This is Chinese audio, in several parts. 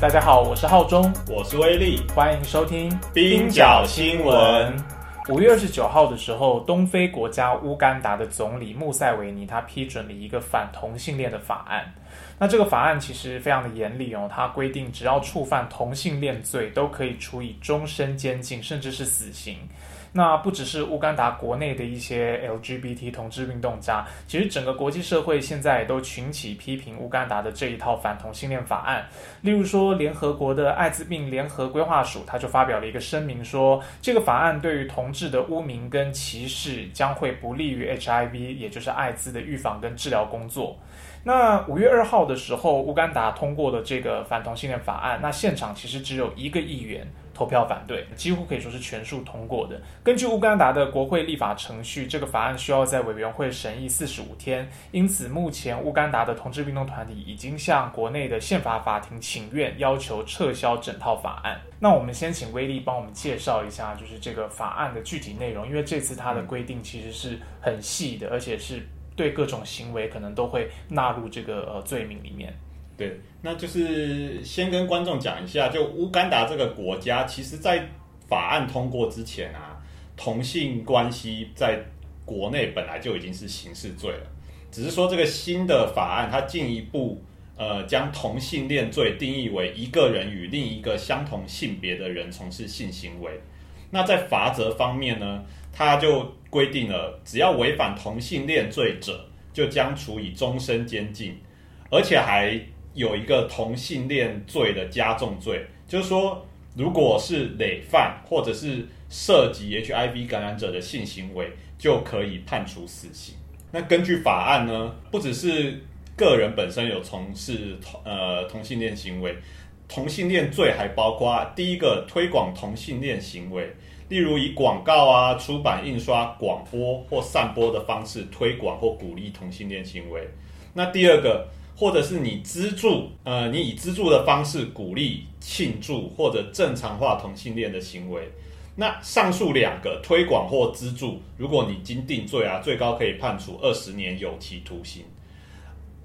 大家好，我是浩中，我是威力，欢迎收听冰角新闻。五月二十九号的时候，东非国家乌干达的总理穆塞维尼他批准了一个反同性恋的法案。那这个法案其实非常的严厉哦，它规定只要触犯同性恋罪，都可以处以终身监禁，甚至是死刑。那不只是乌干达国内的一些 LGBT 同志运动家，其实整个国际社会现在也都群起批评乌干达的这一套反同性恋法案。例如说，联合国的艾滋病联合规划署，他就发表了一个声明，说这个法案对于同志的污名跟歧视，将会不利于 HIV，也就是艾滋的预防跟治疗工作。那五月二号的时候，乌干达通过了这个反同性恋法案，那现场其实只有一个议员。投票反对，几乎可以说是全数通过的。根据乌干达的国会立法程序，这个法案需要在委员会审议四十五天。因此，目前乌干达的同志运动团体已经向国内的宪法法庭请愿，要求撤销整套法案。那我们先请威力帮我们介绍一下，就是这个法案的具体内容，因为这次它的规定其实是很细的，而且是对各种行为可能都会纳入这个呃罪名里面。对，那就是先跟观众讲一下，就乌干达这个国家，其实在法案通过之前啊，同性关系在国内本来就已经是刑事罪了，只是说这个新的法案它进一步呃将同性恋罪定义为一个人与另一个相同性别的人从事性行为。那在罚则方面呢，它就规定了，只要违反同性恋罪者，就将处以终身监禁，而且还。有一个同性恋罪的加重罪，就是说，如果是累犯或者是涉及 HIV 感染者的性行为，就可以判处死刑。那根据法案呢，不只是个人本身有从事同呃同性恋行为，同性恋罪还包括第一个推广同性恋行为，例如以广告啊、出版、印刷、广播或散播的方式推广或鼓励同性恋行为。那第二个。或者是你资助，呃，你以资助的方式鼓励、庆祝或者正常化同性恋的行为，那上述两个推广或资助，如果你经定罪啊，最高可以判处二十年有期徒刑。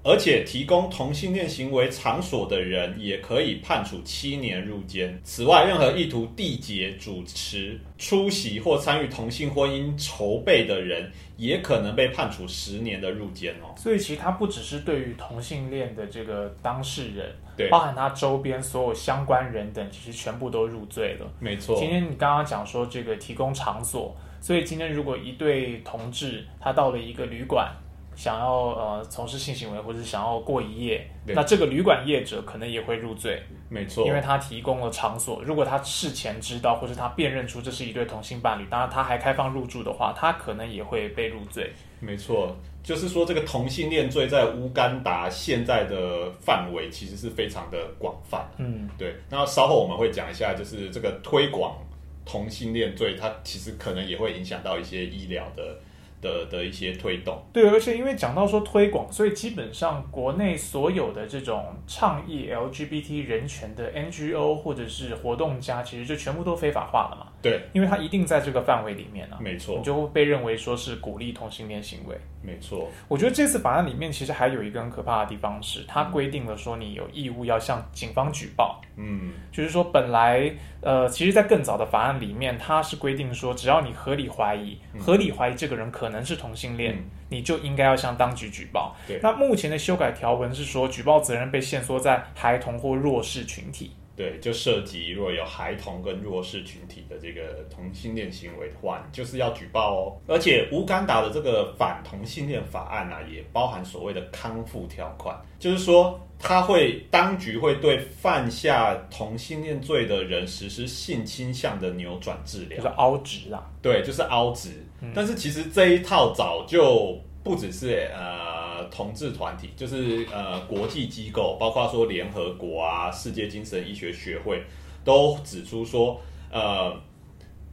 而且提供同性恋行为场所的人也可以判处七年入监。此外，任何意图缔结、主持、出席或参与同性婚姻筹备的人，也可能被判处十年的入监哦。所以，其实它不只是对于同性恋的这个当事人，对，包含他周边所有相关人等，其实全部都入罪了。没错。今天你刚刚讲说这个提供场所，所以今天如果一对同志他到了一个旅馆。想要呃从事性行为，或者是想要过一夜，那这个旅馆业者可能也会入罪，没错，因为他提供了场所。如果他事前知道，或者他辨认出这是一对同性伴侣，当然他还开放入住的话，他可能也会被入罪。没错，就是说这个同性恋罪在乌干达现在的范围其实是非常的广泛。嗯，对。那稍后我们会讲一下，就是这个推广同性恋罪，它其实可能也会影响到一些医疗的。的的一些推动，对，而且因为讲到说推广，所以基本上国内所有的这种倡议 LGBT 人权的 NGO 或者是活动家，其实就全部都非法化了嘛。对，因为它一定在这个范围里面啊，没错，你就会被认为说是鼓励同性恋行为。没错，我觉得这次法案里面其实还有一个很可怕的地方是，它规定了说你有义务要向警方举报。嗯，就是说本来呃，其实，在更早的法案里面，它是规定说，只要你合理怀疑，合理怀疑这个人可能是同性恋，你就应该要向当局举报。对，那目前的修改条文是说，举报责任被限缩在孩童或弱势群体。对，就涉及如果有孩童跟弱势群体的这个同性恋行为的话，你就是要举报哦。而且乌干达的这个反同性恋法案呢，也包含所谓的康复条款，就是说他会当局会对犯下同性恋罪的人实施性倾向的扭转治疗，就是凹直啦。对，就是凹直。但是其实这一套早就不只是呃同志团体，就是呃国际机构，包括说联合国啊、世界精神医学学会，都指出说，呃，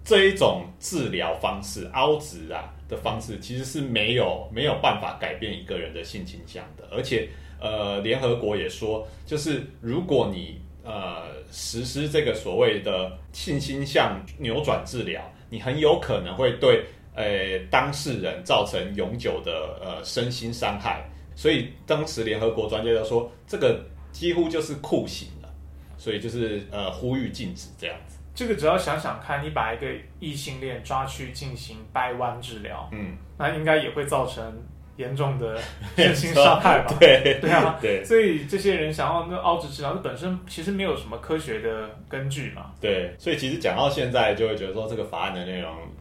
这一种治疗方式凹植啊的方式，其实是没有没有办法改变一个人的性倾向的，而且呃，联合国也说，就是如果你呃实施这个所谓的性倾向扭转治疗，你很有可能会对呃当事人造成永久的呃身心伤害，所以当时联合国专家就说，这个几乎就是酷刑了，所以就是呃呼吁禁止这样子。这个只要想想看，你把一个异性恋抓去进行掰弯治疗，嗯，那应该也会造成严重的 身心伤害吧？对对啊，对所以这些人想要那凹植治疗，这本身其实没有什么科学的根据嘛。对，所以其实讲到现在，就会觉得说这个法案的内容，嗯，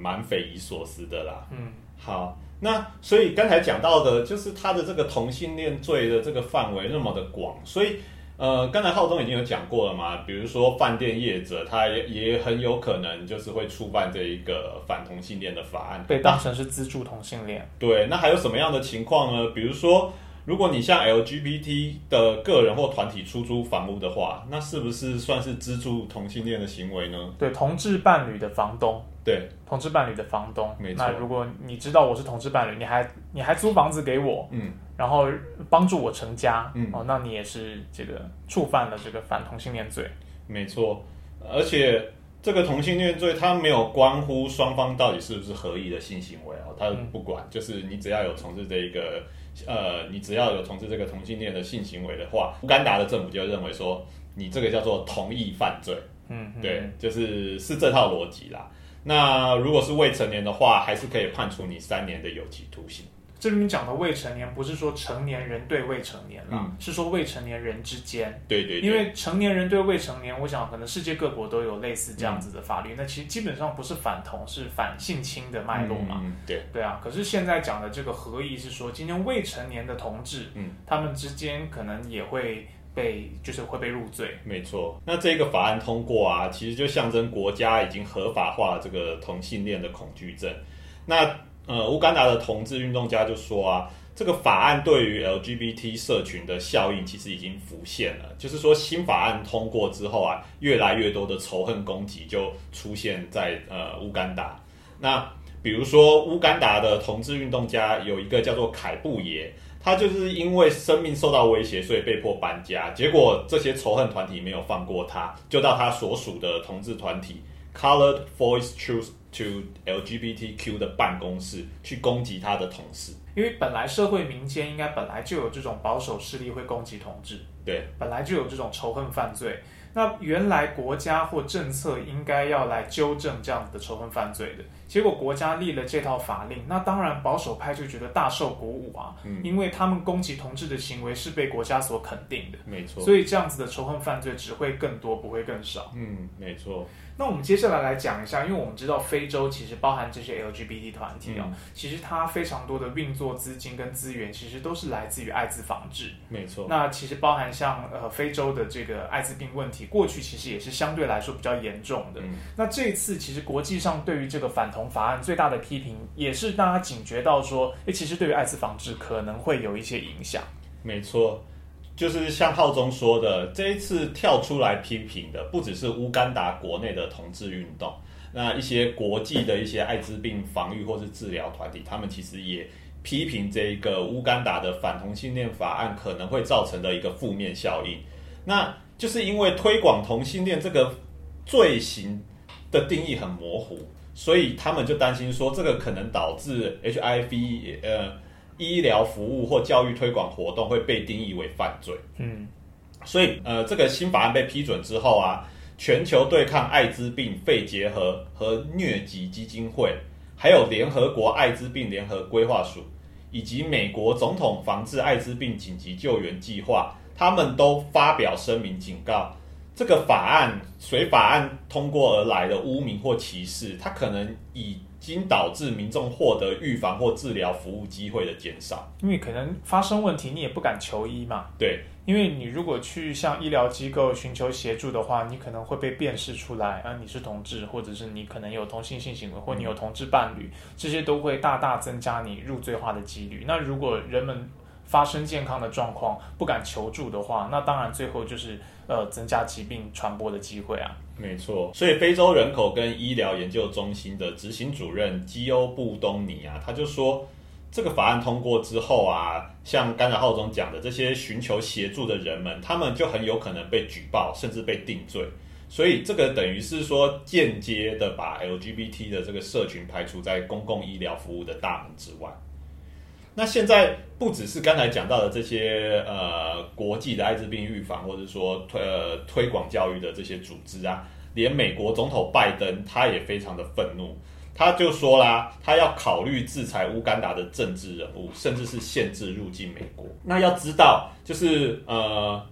蛮匪夷所思的啦。嗯，好，那所以刚才讲到的，就是他的这个同性恋罪的这个范围那么的广，所以呃，刚才浩东已经有讲过了嘛，比如说饭店业者，他也也很有可能就是会触犯这一个反同性恋的法案，被当成是资助同性恋。对，那还有什么样的情况呢？比如说，如果你向 LGBT 的个人或团体出租房屋的话，那是不是算是资助同性恋的行为呢？对，同志伴侣的房东，对，同志伴侣的房东，没错。那如果你知道我是同志伴侣，你还你还租房子给我，嗯，然后帮助我成家，嗯。哦，那你也是这个触犯了这个反同性恋罪。没错，而且这个同性恋罪，它没有关乎双方到底是不是合意的性行为哦，它不管，就是你只要有从事这一个，呃，你只要有从事这个同性恋的性行为的话，乌干达的政府就认为说，你这个叫做同意犯罪，嗯，嗯对，就是是这套逻辑啦。那如果是未成年的话，还是可以判处你三年的有期徒刑。这里面讲的未成年，不是说成年人对未成年啦，嗯是说未成年人之间。对对对，因为成年人对未成年，我想可能世界各国都有类似这样子的法律。那其实基本上不是反同，是反性侵的脉络嘛。嗯，对，对啊，可是现在讲的这个合意是说，今天未成年的同志，嗯，他们之间可能也会被，就是会被入罪。没错。那这个法案通过啊，其实就象征国家已经合法化了这个同性恋的恐惧症。那呃，乌干达的同志运动家就说啊，这个法案对于 LGBT 社群的效应其实已经浮现了，就是说新法案通过之后啊，越来越多的仇恨攻击就出现在呃乌干达。那比如说乌干达的同志运动家有一个叫做凯布耶，他就是因为生命受到威胁，所以被迫搬家。结果这些仇恨团体没有放过他，就到他所属的同志团体 Colored Voice Choose to LGBTQ 的办公室去攻击他的同事。因为本来社会民间应该本来就有这种保守势力会攻击同志，对，本来就有这种仇恨犯罪。那原来国家或政策应该要来纠正这样子的仇恨犯罪的，结果国家立了这套法令，那当然保守派就觉得大受鼓舞啊，嗯因为他们攻击同志的行为是被国家所肯定的，没错。所以这样子的仇恨犯罪只会更多，不会更少。嗯，没错。那我们接下来来讲一下，因为我们知道非洲其实包含这些 LGBT 团体哦，嗯其实它非常多的运作资金跟资源，其实都是来自于艾滋防治。没错。那其实包含像呃非洲的这个艾滋病问题，过去其实也是相对来说比较严重的。嗯那这一次其实国际上对于这个反同法案最大的批评，也是大家警觉到说，诶，其实对于艾滋防治可能会有一些影响。没错，就是像浩中说的，这一次跳出来批评的，不只是乌干达国内的同志运动，那一些国际的一些艾滋病防御或是治疗团体，他们其实也批评这个乌干达的反同性恋法案可能会造成的一个负面效应。那就是因为推广同性恋这个罪行的定义很模糊，所以他们就担心说，这个可能导致 HIV 呃医疗服务或教育推广活动会被定义为犯罪。嗯，所以呃，这个新法案被批准之后啊，全球对抗艾滋病肺结核和疟疾基金会，还有联合国艾滋病联合规划署，以及美国总统防治艾滋病紧急救援计划，他们都发表声明警告，这个法案随法案通过而来的污名或歧视，它可能以经导致民众获得预防或治疗服务机会的减少。因为可能发生问题，你也不敢求医嘛。对，因为你如果去向医疗机构寻求协助的话，你可能会被辨识出来，啊，你是同志，或者是你可能有同性性行为，或你有同志伴侣，这些都会大大增加你入罪化的几率。那如果人们发生健康的状况不敢求助的话，那当然最后就是呃增加疾病传播的机会啊。没错，所以非洲人口跟医疗研究中心的执行主任基欧布东尼啊，他就说，这个法案通过之后啊，像刚才浩中讲的，这些寻求协助的人们，他们就很有可能被举报，甚至被定罪。所以这个等于是说，间接的把 LGBT 的这个社群排除在公共医疗服务的大门之外。那现在不只是刚才讲到的这些呃国际的艾滋病预防，或者说推呃推广教育的这些组织啊，连美国总统拜登他也非常的愤怒，他就说啦，他要考虑制裁乌干达的政治人物，甚至是限制入境美国。那要知道，就是呃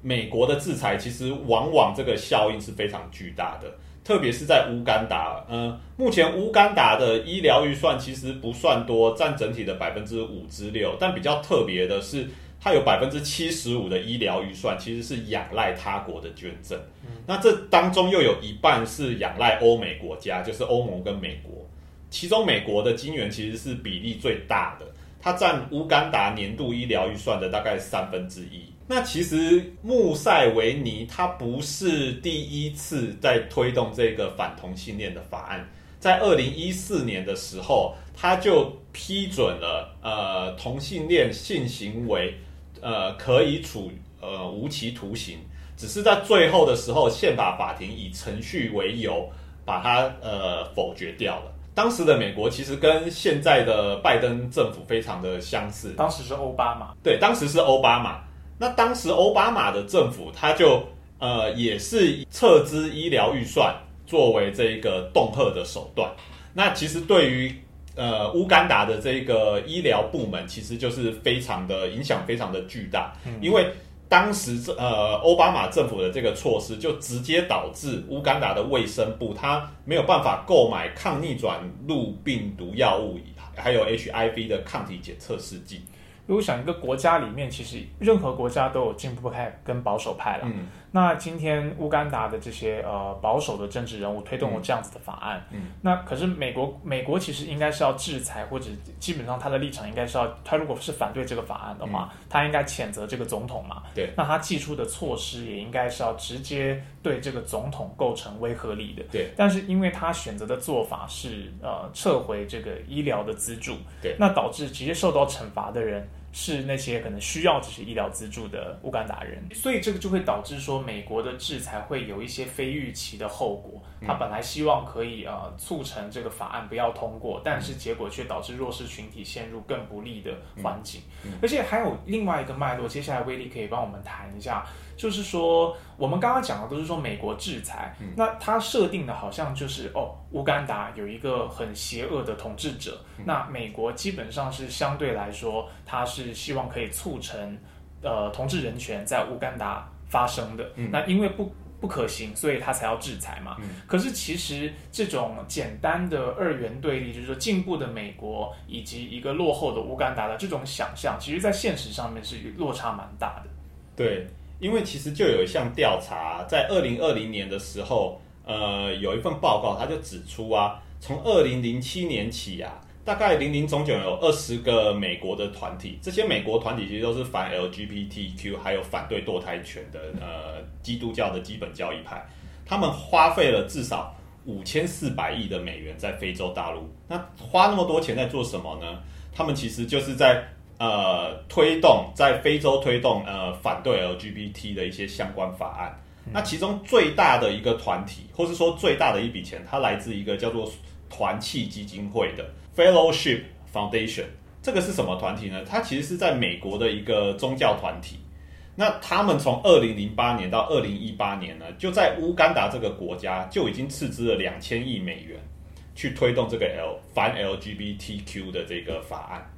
美国的制裁其实往往这个效应是非常巨大的。特别是在乌干达，嗯，目前乌干达的医疗预算其实不算多，占整体的百分之五之六。但比较特别的是，它有百分之七十五的医疗预算其实是仰赖他国的捐赠。那这当中又有一半是仰赖欧美国家，就是欧盟跟美国。其中美国的金元其实是比例最大的，它占乌干达年度医疗预算的大概三分之一。那其实穆塞维尼他不是第一次在推动这个反同性恋的法案，在二零一四年的时候，他就批准了呃同性恋性行为呃可以处呃无期徒刑，只是在最后的时候，宪法法庭以程序为由把它呃否决掉了。当时的美国其实跟现在的拜登政府非常的相似，当时是奥巴马，对，当时是奥巴马。那当时奥巴马的政府，他就呃也是撤资医疗预算作为这个恫吓的手段。那其实对于呃乌干达的这个医疗部门，其实就是非常的影响非常的巨大，因为当时呃奥巴马政府的这个措施，就直接导致乌干达的卫生部它没有办法购买抗逆转录病毒药物，还有 HIV 的抗体检测试剂。如果想一个国家里面，其实任何国家都有进步派跟保守派了。那今天乌干达的这些呃保守的政治人物推动了这样子的法案，嗯，那可是美国美国其实应该是要制裁，或者基本上他的立场应该是要，他如果是反对这个法案的话，他应该谴责这个总统嘛。对，那他寄出的措施也应该是要直接对这个总统构成威慑力的。对，但是因为他选择的做法是呃撤回这个医疗的资助，对，那导致直接受到惩罚的人。是那些可能需要这些医疗资助的乌干达人，所以这个就会导致说美国的制裁会有一些非预期的后果。他本来希望可以呃促成这个法案不要通过，但是结果却导致弱势群体陷入更不利的环境。而且还有另外一个脉络，接下来威力可以帮我们谈一下。就是说，我们刚刚讲的都是说美国制裁，那它设定的好像就是哦，乌干达有一个很邪恶的统治者，那美国基本上是相对来说，它是希望可以促成呃同志人权在乌干达发生的。那因为不不可行，所以他才要制裁嘛。可是其实这种简单的二元对立，就是说进步的美国以及一个落后的乌干达的这种想象，其实在现实上面是落差蛮大的。对。因为其实就有一项调查，在二零二零年的时候，呃，有一份报告，他就指出啊，从二零零七年起啊，大概零零总总有二十个美国的团体，这些美国团体其实都是反 LGBTQ 还有反对堕胎权的，呃，基督教的基本教义派，他们花费了至少五千四百亿的美元在非洲大陆。那花那么多钱在做什么呢？他们其实就是在。呃，推动在非洲推动呃反对 LGBT 的一些相关法案。那其中最大的一个团体，或是说最大的一笔钱，它来自一个叫做团契基金会的 Fellowship Foundation。这个是什么团体呢？它其实是在美国的一个宗教团体。那他们从二零零八年到二零一八年呢，就在乌干达这个国家就已经斥资了两千亿美元，去推动这个 L 反 LGBTQ 的这个法案。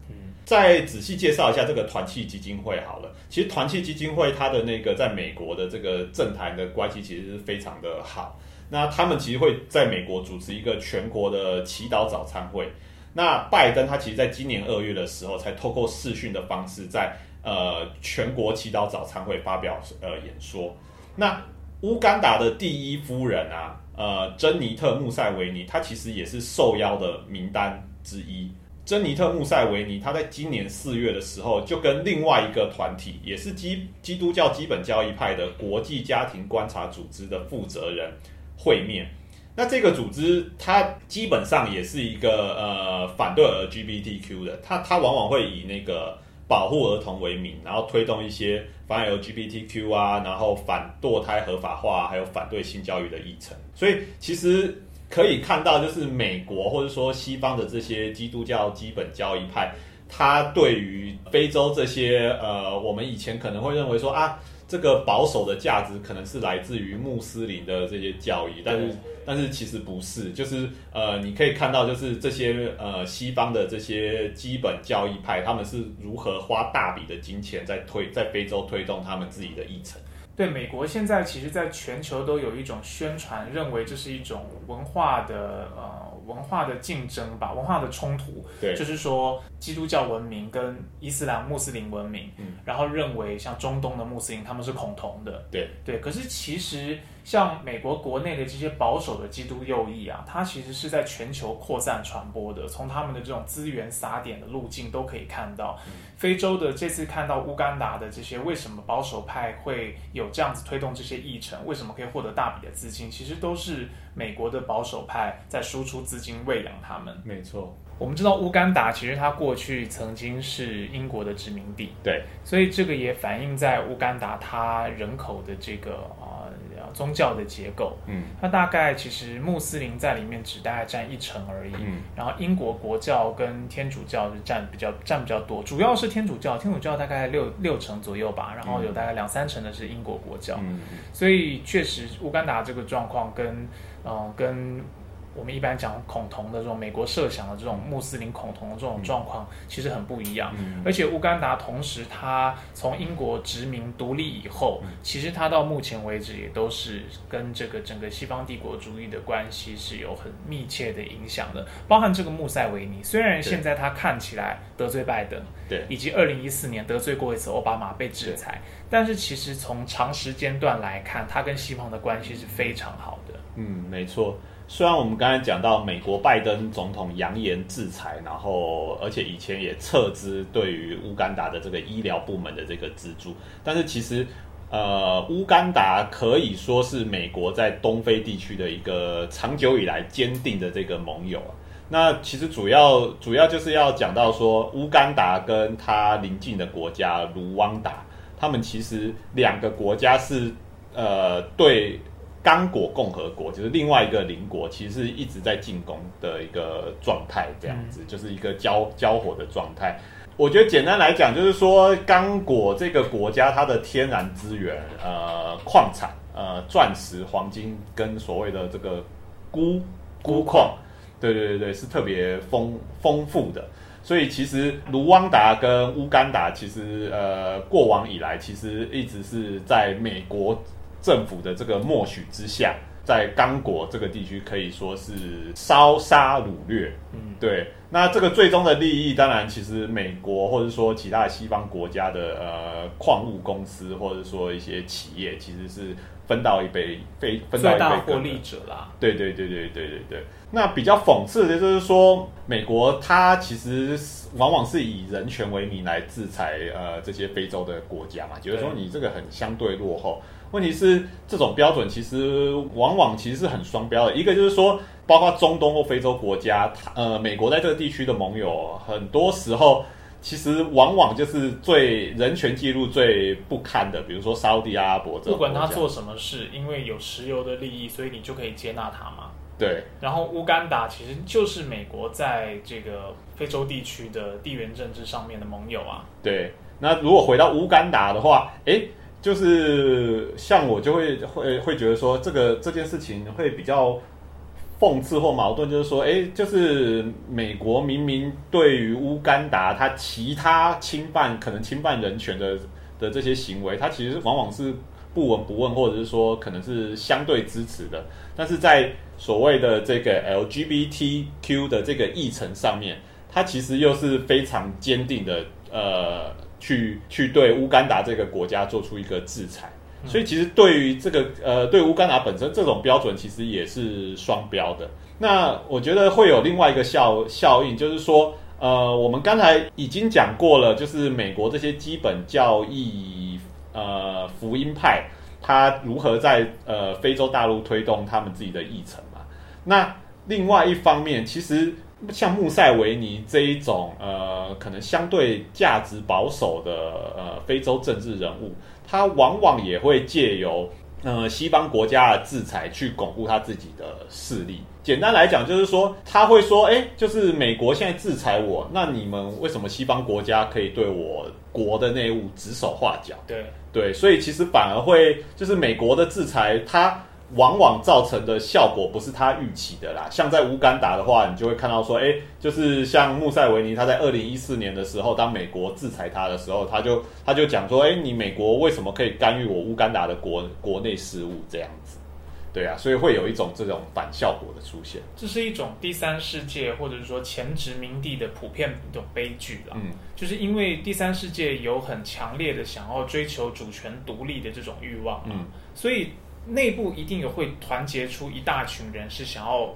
再仔细介绍一下这个团契基金会好了。其实团契基金会它的那个在美国的这个政坛的关系其实是非常的好。那他们其实会在美国主持一个全国的祈祷早餐会。那拜登他其实在今年二月的时候，才透过视讯的方式在呃全国祈祷早餐会发表呃演说。那乌干达的第一夫人啊，呃，珍妮特·穆塞维尼，她其实也是受邀的名单之一。珍妮特·穆塞维尼，她在今年四月的时候，就跟另外一个团体，也是基基督教基本教义派的国际家庭观察组织的负责人会面。那这个组织，它基本上也是一个呃反对 LGBTQ 的，它它往往会以那个保护儿童为名，然后推动一些反 LGBTQ 啊，然后反堕胎合法化，还有反对性教育的议程。所以其实可以看到，就是美国或者说西方的这些基督教基本教义派，他对于非洲这些呃，我们以前可能会认为说啊。这个保守的价值可能是来自于穆斯林的这些教义，但是但是其实不是，就是呃，你可以看到，就是这些呃西方的这些基本教义派，他们是如何花大笔的金钱在推在非洲推动他们自己的议程。对，美国现在其实在全球都有一种宣传，认为这是一种文化的呃。文化的竞争吧，文化的冲突，对，就是说基督教文明跟伊斯兰穆斯林文明，嗯，然后认为像中东的穆斯林他们是恐同的，对。对，可是其实像美国国内的这些保守的基督右翼啊，它其实是在全球扩散传播的，从他们的这种资源撒点的路径都可以看到。非洲的这次看到乌干达的这些，为什么保守派会有这样子推动这些议程？为什么可以获得大笔的资金？其实都是美国的保守派在输出资金喂养他们。没错，我们知道乌干达其实它过去曾经是英国的殖民地，对，所以这个也反映在乌干达它人口的这个啊。宗教的结构，嗯，它大概其实穆斯林在里面只大概占一成而已，嗯，然后英国国教跟天主教是占比较占比较多，主要是天主教，天主教大概六六成左右吧，然后有大概两三成的是英国国教，嗯，所以确实乌干达这个状况跟，嗯，跟。我们一般讲恐同的这种美国设想的这种穆斯林恐同的这种状况，其实很不一样。而且乌干达同时，它从英国殖民独立以后，其实它到目前为止也都是跟这个整个西方帝国主义的关系是有很密切的影响的。包含这个穆塞维尼，虽然现在他看起来得罪拜登，对，以及二零一四年得罪过一次奥巴马被制裁，但是其实从长时间段来看，他跟西方的关系是非常好的。嗯，没错。虽然我们刚才讲到美国拜登总统扬言制裁，然后而且以前也撤资对于乌干达的这个医疗部门的这个资助，但是其实呃，乌干达可以说是美国在东非地区的一个长久以来坚定的这个盟友啊。那其实主要主要就是要讲到说，乌干达跟它邻近的国家卢旺达，他们其实两个国家是呃对。刚果共和国就是另外一个邻国，其实一直在进攻的一个状态，这样子就是一个交交火的状态。我觉得简单来讲，就是说刚果这个国家它的天然资源，呃，矿产，呃，钻石、黄金跟所谓的这个钴钴矿，对对对对，是特别丰丰富的。所以其实卢旺达跟乌干达，其实呃过往以来，其实一直是在美国。政府的这个默许之下，在刚果这个地区可以说是烧杀掳掠。嗯，对。那这个最终的利益，当然其实美国或者说其他西方国家的呃矿物公司，或者说一些企业，其实是分到一杯非分到一杯获利者啦。对对对对对对对。那比较讽刺的就是说，美国它其实往往是以人权为名来制裁呃这些非洲的国家嘛，就是说你这个很相对落后。问题是，这种标准其实往往其实是很双标的。一个就是说，包括中东或非洲国家，呃，美国在这个地区的盟友，很多时候其实往往就是最人权记录最不堪的。比如说沙地阿拉伯，不管他做什么事，因为有石油的利益，所以你就可以接纳他嘛。对。然后乌干达其实就是美国在这个非洲地区的地缘政治上面的盟友啊。对。那如果回到乌干达的话，哎。就是像我就会会会觉得说，这个这件事情会比较讽刺或矛盾，就是说，哎，就是美国明明对于乌干达它其他侵犯可能侵犯人权的的这些行为，它其实往往是不闻不问，或者是说可能是相对支持的，但是在所谓的这个 LGBTQ 的这个议程上面，它其实又是非常坚定的，呃，去去对乌干达这个国家做出一个制裁。所以其实对于这个呃，对乌干达本身这种标准，其实也是双标的。那我觉得会有另外一个效效应，就是说，呃，我们刚才已经讲过了，就是美国这些基本教义，呃，福音派，他如何在呃非洲大陆推动他们自己的议程嘛？那另外一方面，其实像穆塞维尼这一种呃，可能相对价值保守的呃非洲政治人物。他往往也会借由呃西方国家的制裁去巩固他自己的势力。简单来讲，就是说他会说：“哎，就是美国现在制裁我，那你们为什么西方国家可以对我国的内务指手画脚？”对对，所以其实反而会就是美国的制裁，它。往往造成的效果不是他预期的啦。像在乌干达的话，你就会看到说，哎，就是像穆塞维尼，他在二零一四年的时候，当美国制裁他的时候，他就他就讲说，哎，你美国为什么可以干预我乌干达的国国内事务这样子？对啊，所以会有一种这种反效果的出现。这是一种第三世界或者是说前殖民地的普遍一种悲剧了。嗯，就是因为第三世界有很强烈的想要追求主权独立的这种欲望，嗯，所以。内部一定也会团结出一大群人，是想要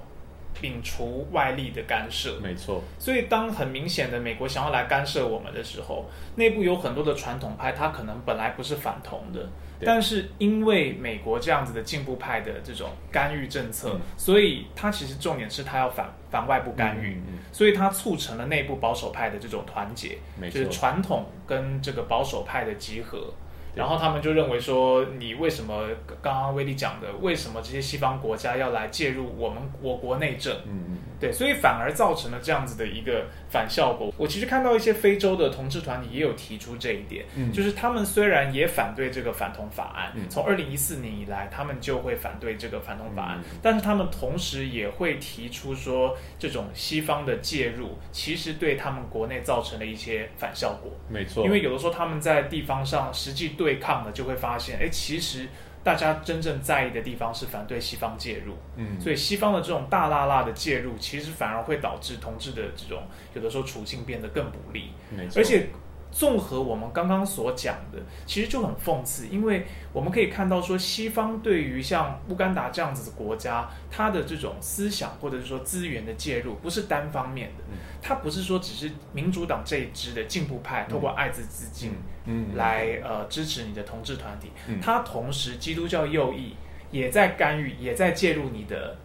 摒除外力的干涉。没错。所以当很明显的美国想要来干涉我们的时候，内部有很多的传统派，他可能本来不是反同的，但是因为美国这样子的进步派的这种干预政策，所以他其实重点是他要反反外部干预，所以他促成了内部保守派的这种团结，就是传统跟这个保守派的集合。然后他们就认为说，你为什么刚刚威利讲的，为什么这些西方国家要来介入我们我国内政？嗯嗯，对，所以反而造成了这样子的一个反效果。我其实看到一些非洲的同志团体也有提出这一点，就是他们虽然也反对这个反同法案，从二零一四年以来，他们就会反对这个反同法案，但是他们同时也会提出说，这种西方的介入其实对他们国内造成了一些反效果。没错，因为有的时候他们在地方上实际。对抗了就会发现，哎，其实大家真正在意的地方是反对西方介入，嗯，所以西方的这种大辣辣的介入，其实反而会导致同志的这种有的时候处境变得更不利，没错，而且。综合我们刚刚所讲的，其实就很讽刺，因为我们可以看到说，西方对于像乌干达这样子的国家，它的这种思想或者是说资源的介入，不是单方面的，它不是说只是民主党这一支的进步派透过艾滋资金，嗯，来呃支持你的同志团体，它同时基督教右翼也在干预，也在介入你的。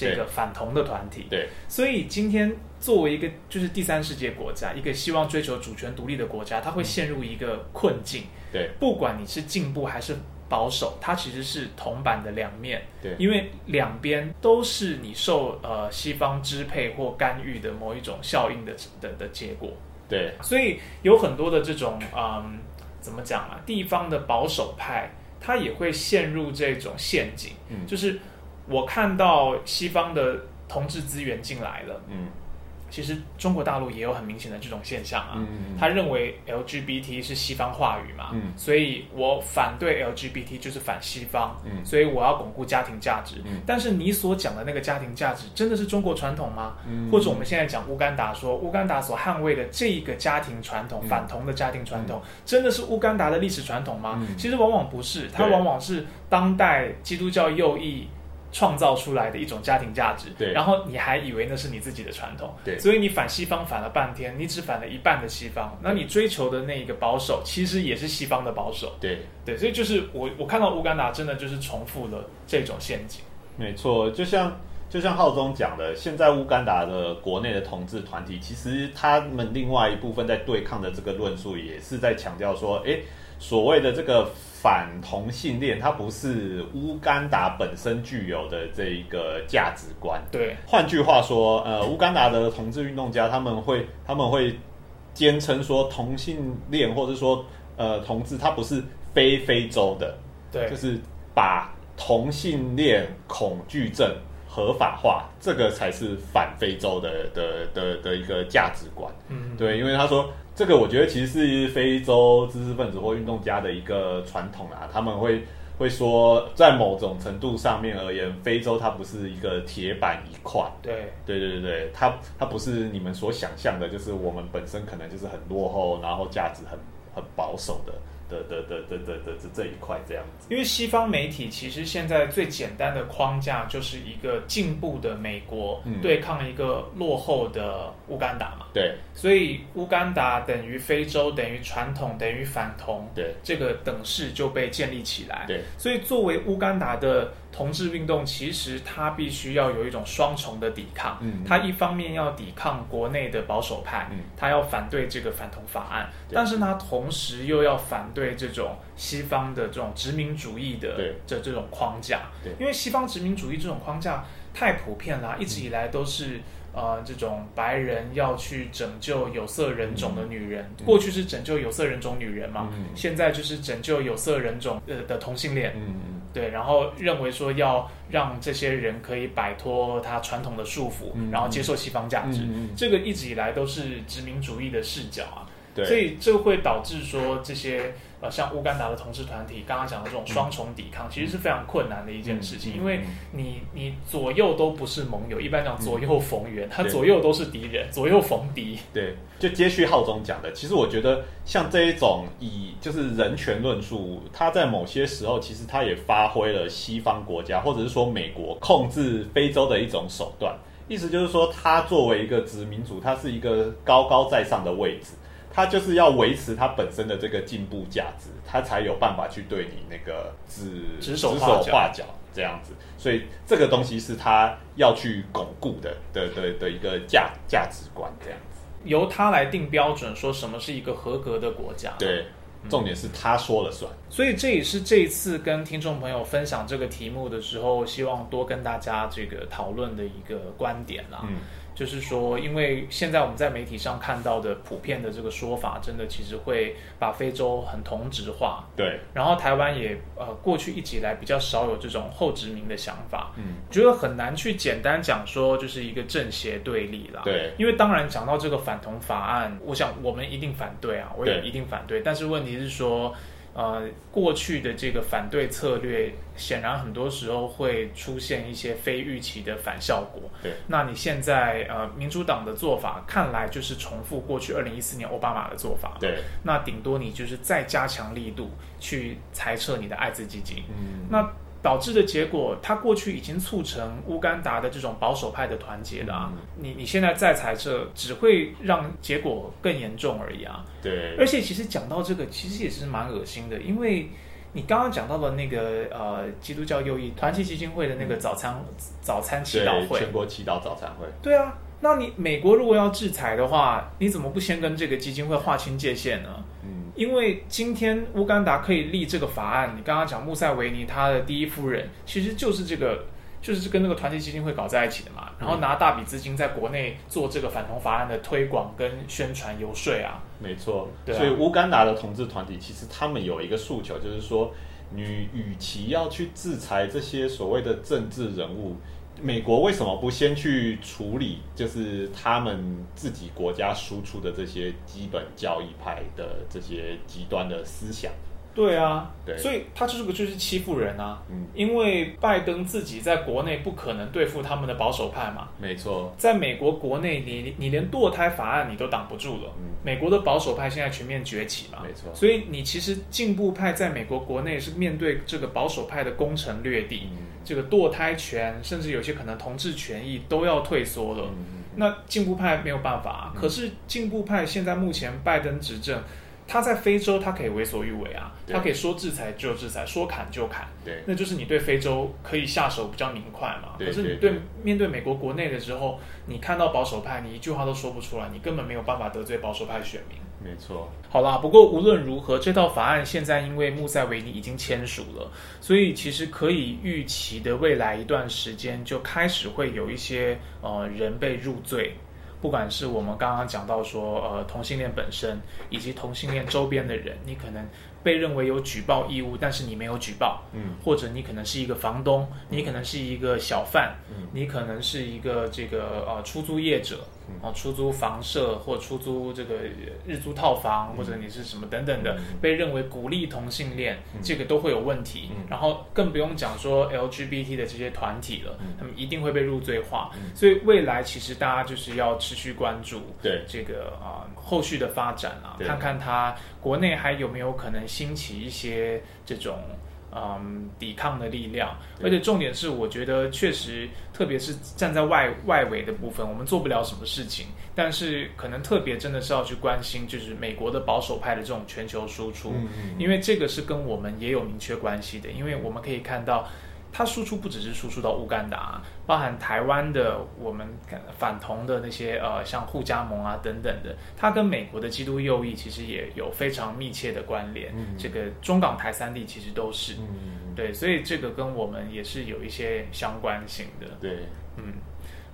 这个反同的团体，对，所以今天作为一个就是第三世界国家，一个希望追求主权独立的国家，它会陷入一个困境。对，不管你是进步还是保守，它其实是铜板的两面。对，因为两边都是你受呃西方支配或干预的某一种效应的的的结果。对，所以有很多的这种嗯，怎么讲啊？地方的保守派，他也会陷入这种陷阱，嗯，就是。我看到西方的同志资源进来了，嗯，其实中国大陆也有很明显的这种现象啊。嗯他认为 LGBT 是西方话语嘛，嗯，所以我反对 LGBT 就是反西方，嗯，所以我要巩固家庭价值。嗯但是你所讲的那个家庭价值真的是中国传统吗？嗯或者我们现在讲乌干达，说乌干达所捍卫的这一个家庭传统，反同的家庭传统，真的是乌干达的历史传统吗？其实往往不是，它往往是当代基督教右翼。创造出来的一种家庭价值，对，然后你还以为那是你自己的传统，对，所以你反西方反了半天，你只反了一半的西方，那你追求的那一个保守，其实也是西方的保守，对，对，所以就是我我看到乌干达真的就是重复了这种陷阱，没错，就像就像浩中讲的，现在乌干达的国内的同志团体，其实他们另外一部分在对抗的这个论述，也是在强调说，哎。所谓的这个反同性恋，它不是乌干达本身具有的这一个价值观。对，换句话说，呃，乌干达的同志运动家他们会他们会坚称说，同性恋或者说呃同志，它不是非非洲的，对，就是把同性恋恐惧症合法化，这个才是反非洲的的的的一个价值观。嗯，对，因为他说。这个我觉得其实是非洲知识分子或运动家的一个传统啊，他们会会说，在某种程度上面而言，非洲它不是一个铁板一块。对，对对对对，它它不是你们所想象的，就是我们本身可能就是很落后，然后价值很很保守的的的的的的的这一块这样子。因为西方媒体其实现在最简单的框架就是一个进步的美国嗯对抗一个落后的乌干达嘛，对所以乌干达等于非洲等于传统等于反同，对这个等式就被建立起来。对所以作为乌干达的同志运动，其实它必须要有一种双重的抵抗。嗯它一方面要抵抗国内的保守派，嗯它要反对这个反同法案，但是它同时又要反对这种西方的这种殖民主义的这这种框架。对。因为西方殖民主义这种框架太普遍啦，一直以来都是。呃，这种白人要去拯救有色人种的女人，嗯。过去是拯救有色人种女人嘛，嗯。现在就是拯救有色人种呃的同性恋，对，然后认为说要让这些人可以摆脱他传统的束缚，嗯然后接受西方价值，这个一直以来都是殖民主义的视角啊，对，所以这会导致说这些呃像乌干达的同志团体刚刚讲的这种双重抵抗，其实是非常困难的一件事情，因为嗯。你你左右都不是盟友，一般讲左右逢源，他左右都是敌人，左右逢敌，对，就接续浩中讲的，其实我觉得像这一种以就是人权论述，它在某些时候其实它也发挥了西方国家或者是说美国控制非洲的一种手段。意思就是说，它作为一个殖民主，它是一个高高在上的位置，它就是要维持他本身的这个进步价值，他才有办法去对你那个指指手指画脚手画脚这样子。所以这个东西是他要去巩固的的的的一个价价值观这样子。由他来定标准，说什么是一个合格的国家。对，重点是他说了算。所以这也是这一次跟听众朋友分享这个题目的时候，希望多跟大家这个讨论的一个观点啦。嗯，就是说，因为现在我们在媒体上看到的普遍的这个说法，真的其实会把非洲很同质化。对，然后台湾也呃过去一直以来比较少有这种后殖民的想法，嗯，觉得很难去简单讲说就是一个正邪对立啦。对，因为当然讲到这个反同法案，我想我们一定反对啊，我也一定反对。但是问题是说，呃，过去的这个反对策略，显然很多时候会出现一些非预期的反效果。对，那你现在呃，民主党的做法看来就是重复过去二零一四年奥巴马的做法。对，那顶多你就是再加强力度去裁撤你的艾滋基金。嗯，那导致的结果，它过去已经促成乌干达的这种保守派的团结了啊！你你现在再裁撤，只会让结果更严重而已啊！对，而且其实讲到这个，其实也是蛮恶心的，因为你刚刚讲到了那个呃基督教右翼团契基金会的那个早餐、早餐祈祷对会，全国祈祷早餐会，对啊，那你美国如果要制裁的话，你怎么不先跟这个基金会划清界限呢？嗯，因为今天乌干达可以立这个法案，你刚刚讲穆塞维尼他的第一夫人，其实就是这个，就是跟那个团结基金会搞在一起的嘛，然后拿大笔资金在国内做这个反同法案的推广跟宣传游说啊。没错。对啊所以乌干达的同志团体其实他们有一个诉求，就是说，你与其要去制裁这些所谓的政治人物。美国为什么不先去处理，就是他们自己国家输出的这些基本教义派的这些极端的思想？对啊，对。所以他这个就是欺负人啊。嗯，因为拜登自己在国内不可能对付他们的保守派嘛，没错，在美国国内你，你连堕胎法案你都挡不住了。嗯。美国的保守派现在全面崛起嘛，没错。所以你其实进步派在美国国内是面对这个保守派的攻城略地，嗯这个堕胎权，甚至有些可能同志权益都要退缩了。嗯那进步派没有办法、啊，可是进步派现在目前拜登执政，他在非洲他可以为所欲为啊，他可以说制裁就制裁，说砍就砍。对，那就是你对非洲可以下手比较明快嘛。对可是你对面对美国国内的时候，你看到保守派，你一句话都说不出来，你根本没有办法得罪保守派选民。没错，好啦，不过无论如何，这套法案现在因为穆塞维尼已经签署了，所以其实可以预期的未来一段时间就开始会有一些呃人被入罪。不管是我们刚刚讲到说，呃，同性恋本身，以及同性恋周边的人，你可能被认为有举报义务，但是你没有举报，嗯，或者你可能是一个房东，你可能是一个小贩，嗯你可能是一个这个呃出租业者，哦，出租房舍或出租这个日租套房，或者你是什么等等的，被认为鼓励同性恋，这个都会有问题。然后更不用讲说 LGBT 的这些团体了，他们一定会被入罪化。所以未来其实大家就是要持续关注对这个啊后续的发展啊，看看它国内还有没有可能兴起一些这种。嗯，抵抗的力量，而且重点是，我觉得确实，特别是站在外外围的部分，我们做不了什么事情，但是可能特别真的是要去关心，就是美国的保守派的这种全球输出，因为这个是跟我们也有明确关系的，因为我们可以看到。它输出不只是输出到乌干达，包含台湾的我们反同的那些呃，像互加盟啊等等的，它跟美国的基督右翼其实也有非常密切的关联。这个中港台三地其实都是，对，所以这个跟我们也是有一些相关性的。对，嗯，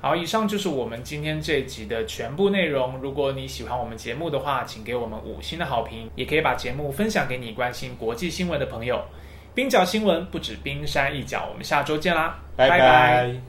好，以上就是我们今天这集的全部内容。如果你喜欢我们节目的话，请给我们五星的好评，也可以把节目分享给你关心国际新闻的朋友。冰角新闻不止冰山一角，我们下周见啦，拜拜。